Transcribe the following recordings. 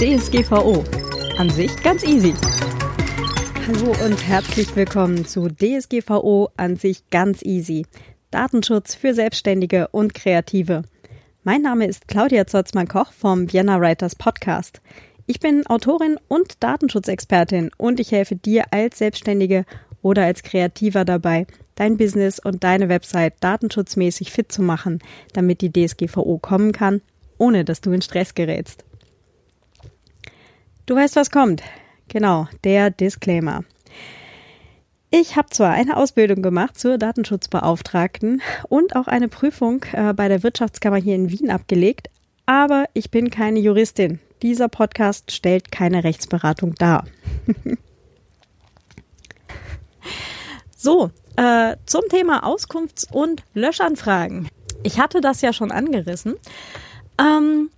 DSGVO. An sich ganz easy. Hallo und herzlich willkommen zu DSGVO an sich ganz easy. Datenschutz für Selbstständige und Kreative. Mein Name ist Claudia Zotzmann-Koch vom Vienna Writers Podcast. Ich bin Autorin und Datenschutzexpertin und ich helfe dir als Selbstständige oder als Kreativer dabei, dein Business und deine Website datenschutzmäßig fit zu machen, damit die DSGVO kommen kann, ohne dass du in Stress gerätst. Du weißt, was kommt. Genau, der Disclaimer. Ich habe zwar eine Ausbildung gemacht zur Datenschutzbeauftragten und auch eine Prüfung äh, bei der Wirtschaftskammer hier in Wien abgelegt, aber ich bin keine Juristin. Dieser Podcast stellt keine Rechtsberatung dar. so, äh, zum Thema Auskunfts- und Löschanfragen. Ich hatte das ja schon angerissen. Ähm,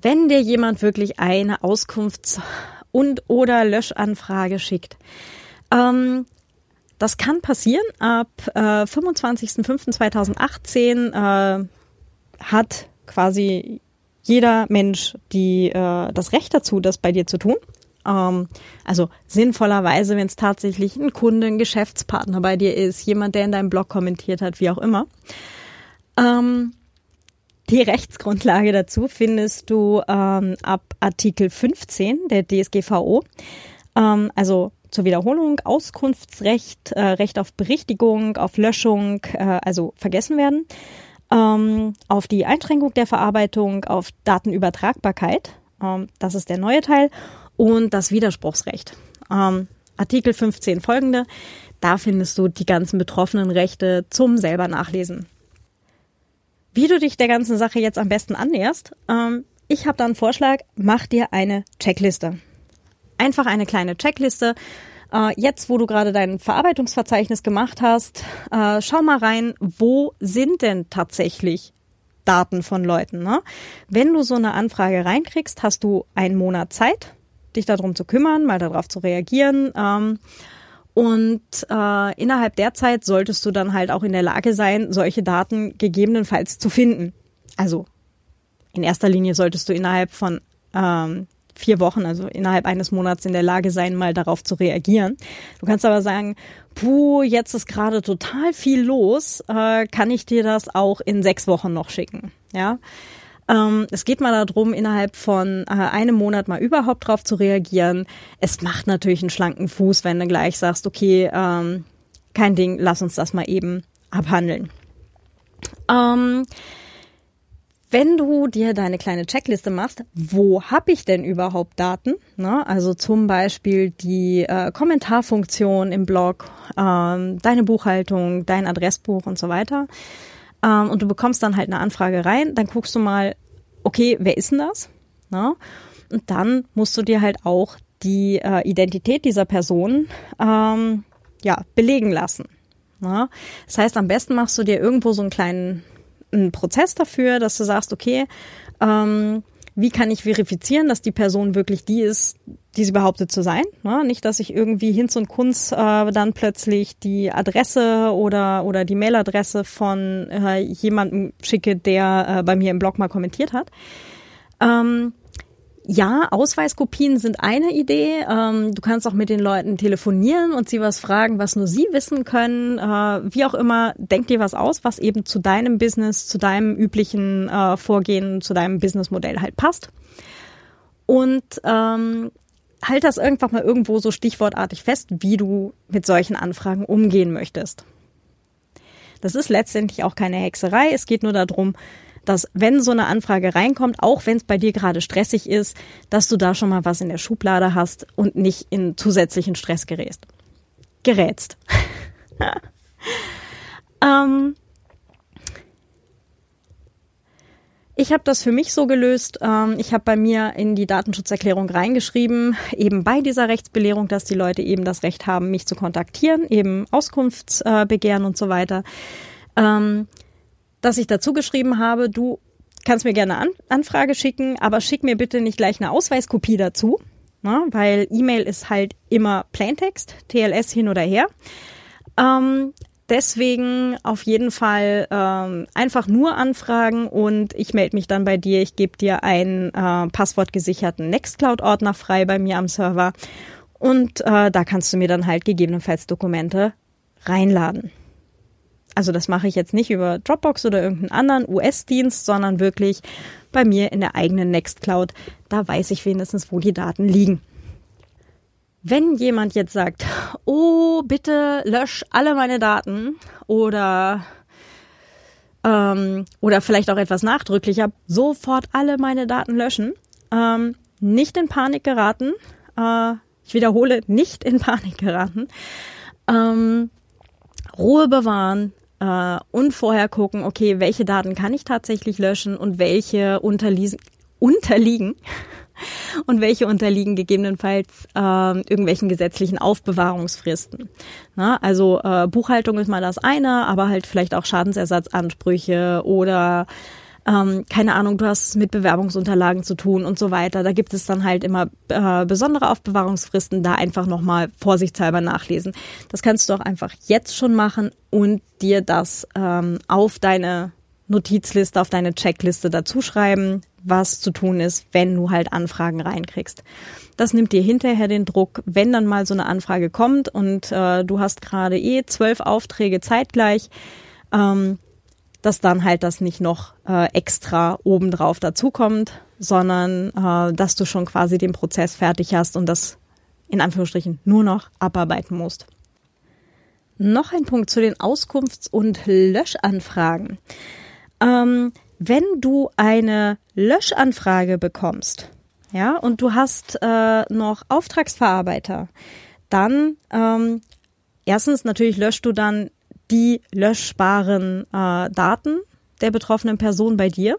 wenn dir jemand wirklich eine Auskunfts- und oder Löschanfrage schickt, ähm, das kann passieren. Ab äh, 25.05.2018 äh, hat quasi jeder Mensch die, äh, das Recht dazu, das bei dir zu tun. Ähm, also sinnvollerweise, wenn es tatsächlich ein Kunde, ein Geschäftspartner bei dir ist, jemand, der in deinem Blog kommentiert hat, wie auch immer. Ähm, die Rechtsgrundlage dazu findest du ähm, ab Artikel 15 der DSGVO. Ähm, also zur Wiederholung Auskunftsrecht, äh, Recht auf Berichtigung, auf Löschung, äh, also vergessen werden, ähm, auf die Einschränkung der Verarbeitung, auf Datenübertragbarkeit, ähm, das ist der neue Teil, und das Widerspruchsrecht. Ähm, Artikel 15 folgende, da findest du die ganzen betroffenen Rechte zum selber nachlesen. Wie du dich der ganzen Sache jetzt am besten annäherst, ähm, ich habe da einen Vorschlag, mach dir eine Checkliste. Einfach eine kleine Checkliste. Äh, jetzt, wo du gerade dein Verarbeitungsverzeichnis gemacht hast, äh, schau mal rein, wo sind denn tatsächlich Daten von Leuten. Ne? Wenn du so eine Anfrage reinkriegst, hast du einen Monat Zeit, dich darum zu kümmern, mal darauf zu reagieren. Ähm, und äh, innerhalb der Zeit solltest du dann halt auch in der Lage sein, solche Daten gegebenenfalls zu finden. Also in erster Linie solltest du innerhalb von ähm, vier Wochen, also innerhalb eines Monats in der Lage sein, mal darauf zu reagieren. Du kannst aber sagen, puh, jetzt ist gerade total viel los, äh, kann ich dir das auch in sechs Wochen noch schicken? Ja. Ähm, es geht mal darum, innerhalb von äh, einem Monat mal überhaupt drauf zu reagieren. Es macht natürlich einen schlanken Fuß, wenn du gleich sagst, okay, ähm, kein Ding, lass uns das mal eben abhandeln. Ähm, wenn du dir deine kleine Checkliste machst, wo habe ich denn überhaupt Daten? Ne? Also zum Beispiel die äh, Kommentarfunktion im Blog, ähm, deine Buchhaltung, dein Adressbuch und so weiter ähm, und du bekommst dann halt eine Anfrage rein, dann guckst du mal, okay, wer ist denn das? Na? Und dann musst du dir halt auch die äh, Identität dieser Person ähm, ja, belegen lassen. Na? Das heißt, am besten machst du dir irgendwo so einen kleinen einen Prozess dafür, dass du sagst, okay, ähm, wie kann ich verifizieren, dass die Person wirklich die ist, die sie behauptet zu sein. Ne? Nicht, dass ich irgendwie Hinz und Kunz äh, dann plötzlich die Adresse oder, oder die Mailadresse von äh, jemandem schicke, der äh, bei mir im Blog mal kommentiert hat. Ähm, ja, Ausweiskopien sind eine Idee. Ähm, du kannst auch mit den Leuten telefonieren und sie was fragen, was nur sie wissen können. Äh, wie auch immer, denk dir was aus, was eben zu deinem Business, zu deinem üblichen äh, Vorgehen, zu deinem Businessmodell halt passt. Und ähm, halt das irgendwann mal irgendwo so stichwortartig fest, wie du mit solchen Anfragen umgehen möchtest. Das ist letztendlich auch keine Hexerei. Es geht nur darum, dass wenn so eine Anfrage reinkommt, auch wenn es bei dir gerade stressig ist, dass du da schon mal was in der Schublade hast und nicht in zusätzlichen Stress gerätst. Gerätst. ähm, Ich habe das für mich so gelöst. Ähm, ich habe bei mir in die Datenschutzerklärung reingeschrieben, eben bei dieser Rechtsbelehrung, dass die Leute eben das Recht haben, mich zu kontaktieren, eben Auskunftsbegehren und so weiter. Ähm, dass ich dazu geschrieben habe, du kannst mir gerne An Anfrage schicken, aber schick mir bitte nicht gleich eine Ausweiskopie dazu, ne? weil E-Mail ist halt immer Plaintext, TLS hin oder her. Ähm, deswegen auf jeden Fall ähm, einfach nur anfragen und ich melde mich dann bei dir. Ich gebe dir einen äh, passwortgesicherten Nextcloud-Ordner frei bei mir am Server und äh, da kannst du mir dann halt gegebenenfalls Dokumente reinladen. Also das mache ich jetzt nicht über Dropbox oder irgendeinen anderen US-Dienst, sondern wirklich bei mir in der eigenen Nextcloud. Da weiß ich wenigstens, wo die Daten liegen. Wenn jemand jetzt sagt, oh, bitte lösch alle meine Daten oder ähm, oder vielleicht auch etwas nachdrücklicher, sofort alle meine Daten löschen, ähm, nicht in Panik geraten. Äh, ich wiederhole, nicht in Panik geraten. Ähm, Ruhe bewahren äh, und vorher gucken, okay, welche Daten kann ich tatsächlich löschen und welche unterliegen, unterliegen und welche unterliegen gegebenenfalls äh, irgendwelchen gesetzlichen Aufbewahrungsfristen. Na, also äh, Buchhaltung ist mal das eine, aber halt vielleicht auch Schadensersatzansprüche oder ähm, keine Ahnung, du hast mit Bewerbungsunterlagen zu tun und so weiter. Da gibt es dann halt immer äh, besondere Aufbewahrungsfristen, da einfach nochmal vorsichtshalber nachlesen. Das kannst du auch einfach jetzt schon machen und dir das ähm, auf deine Notizliste, auf deine Checkliste dazuschreiben, was zu tun ist, wenn du halt Anfragen reinkriegst. Das nimmt dir hinterher den Druck, wenn dann mal so eine Anfrage kommt und äh, du hast gerade eh zwölf Aufträge zeitgleich, ähm, dass dann halt das nicht noch äh, extra obendrauf dazukommt, sondern äh, dass du schon quasi den Prozess fertig hast und das in Anführungsstrichen nur noch abarbeiten musst. Noch ein Punkt zu den Auskunfts- und Löschanfragen. Ähm, wenn du eine Löschanfrage bekommst, ja, und du hast äh, noch Auftragsverarbeiter, dann ähm, erstens natürlich löscht du dann die löschbaren äh, Daten der betroffenen Person bei dir,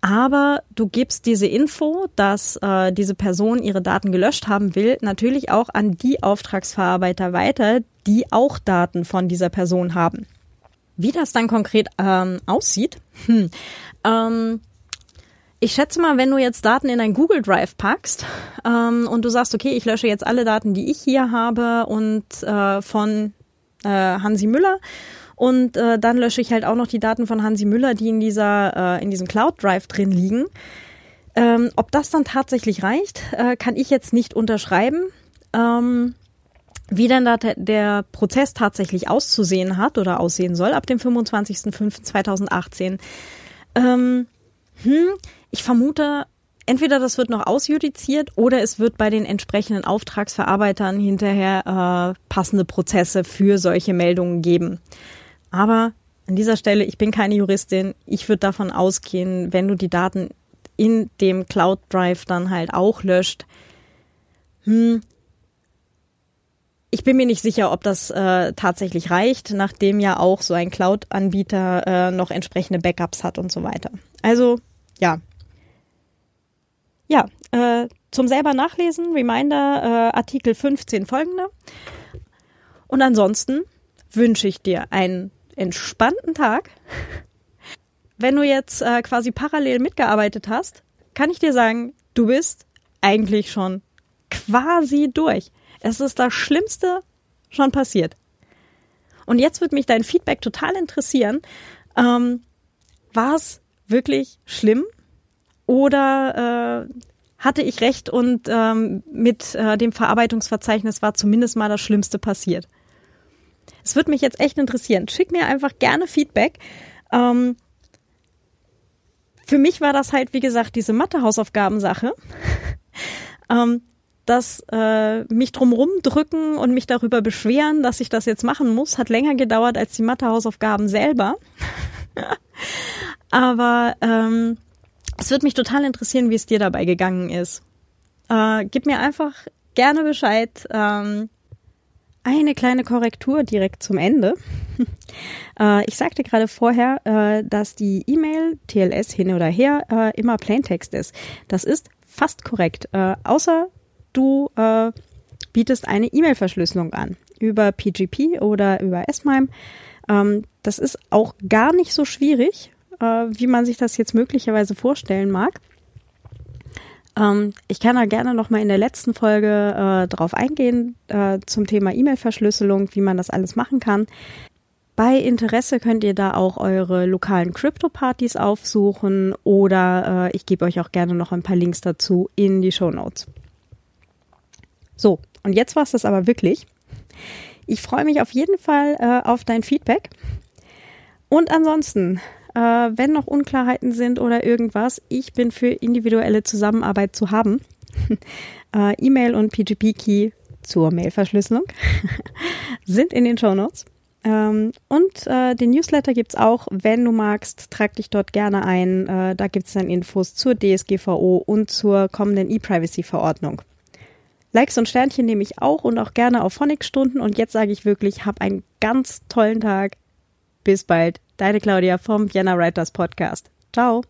aber du gibst diese Info, dass äh, diese Person ihre Daten gelöscht haben will, natürlich auch an die Auftragsverarbeiter weiter, die auch Daten von dieser Person haben. Wie das dann konkret ähm, aussieht, hm, ähm, ich schätze mal, wenn du jetzt Daten in ein Google Drive packst ähm, und du sagst, okay, ich lösche jetzt alle Daten, die ich hier habe und äh, von äh, Hansi Müller und äh, dann lösche ich halt auch noch die Daten von Hansi Müller, die in dieser äh, in diesem Cloud Drive drin liegen. Ähm, ob das dann tatsächlich reicht, äh, kann ich jetzt nicht unterschreiben. Ähm, wie dann da der Prozess tatsächlich auszusehen hat oder aussehen soll ab dem 25.05.2018. Ähm, hm, ich vermute, entweder das wird noch ausjudiziert oder es wird bei den entsprechenden Auftragsverarbeitern hinterher äh, passende Prozesse für solche Meldungen geben. Aber an dieser Stelle, ich bin keine Juristin, ich würde davon ausgehen, wenn du die Daten in dem Cloud Drive dann halt auch löscht, hm, ich bin mir nicht sicher, ob das äh, tatsächlich reicht, nachdem ja auch so ein Cloud-Anbieter äh, noch entsprechende Backups hat und so weiter. Also ja. Ja, äh, zum selber nachlesen, Reminder, äh, Artikel 15 folgende. Und ansonsten wünsche ich dir einen entspannten Tag. Wenn du jetzt äh, quasi parallel mitgearbeitet hast, kann ich dir sagen, du bist eigentlich schon quasi durch. Es ist das Schlimmste schon passiert. Und jetzt wird mich dein Feedback total interessieren. Ähm, war es wirklich schlimm? Oder äh, hatte ich recht und ähm, mit äh, dem Verarbeitungsverzeichnis war zumindest mal das Schlimmste passiert? Es würde mich jetzt echt interessieren. Schick mir einfach gerne Feedback. Ähm, für mich war das halt, wie gesagt, diese Mathe-Hausaufgabensache. ähm, das äh, mich drumrum drücken und mich darüber beschweren, dass ich das jetzt machen muss, hat länger gedauert als die Mathehausaufgaben selber. Aber ähm, es wird mich total interessieren, wie es dir dabei gegangen ist. Äh, gib mir einfach gerne Bescheid. Ähm, eine kleine Korrektur direkt zum Ende. äh, ich sagte gerade vorher, äh, dass die E-Mail TLS hin oder her äh, immer Plaintext ist. Das ist fast korrekt. Außer du bietest eine E-Mail-Verschlüsselung an über PGP oder über S-MIME. Ähm, das ist auch gar nicht so schwierig, äh, wie man sich das jetzt möglicherweise vorstellen mag. Ähm, ich kann da gerne noch mal in der letzten Folge äh, drauf eingehen äh, zum Thema E-Mail-Verschlüsselung, wie man das alles machen kann. Bei Interesse könnt ihr da auch eure lokalen Crypto-Partys aufsuchen oder äh, ich gebe euch auch gerne noch ein paar Links dazu in die Show Notes. So, und jetzt war es das aber wirklich. Ich freue mich auf jeden Fall äh, auf dein Feedback. Und ansonsten, äh, wenn noch Unklarheiten sind oder irgendwas, ich bin für individuelle Zusammenarbeit zu haben. äh, E-Mail und PGP-Key zur Mailverschlüsselung sind in den Show Notes. Ähm, und äh, den Newsletter gibt's auch. Wenn du magst, trag dich dort gerne ein. Äh, da gibt's dann Infos zur DSGVO und zur kommenden E-Privacy-Verordnung. Likes und Sternchen nehme ich auch und auch gerne auf Phonic-Stunden. Und jetzt sage ich wirklich, hab einen ganz tollen Tag. Bis bald. Deine Claudia vom Vienna Writers Podcast. Ciao.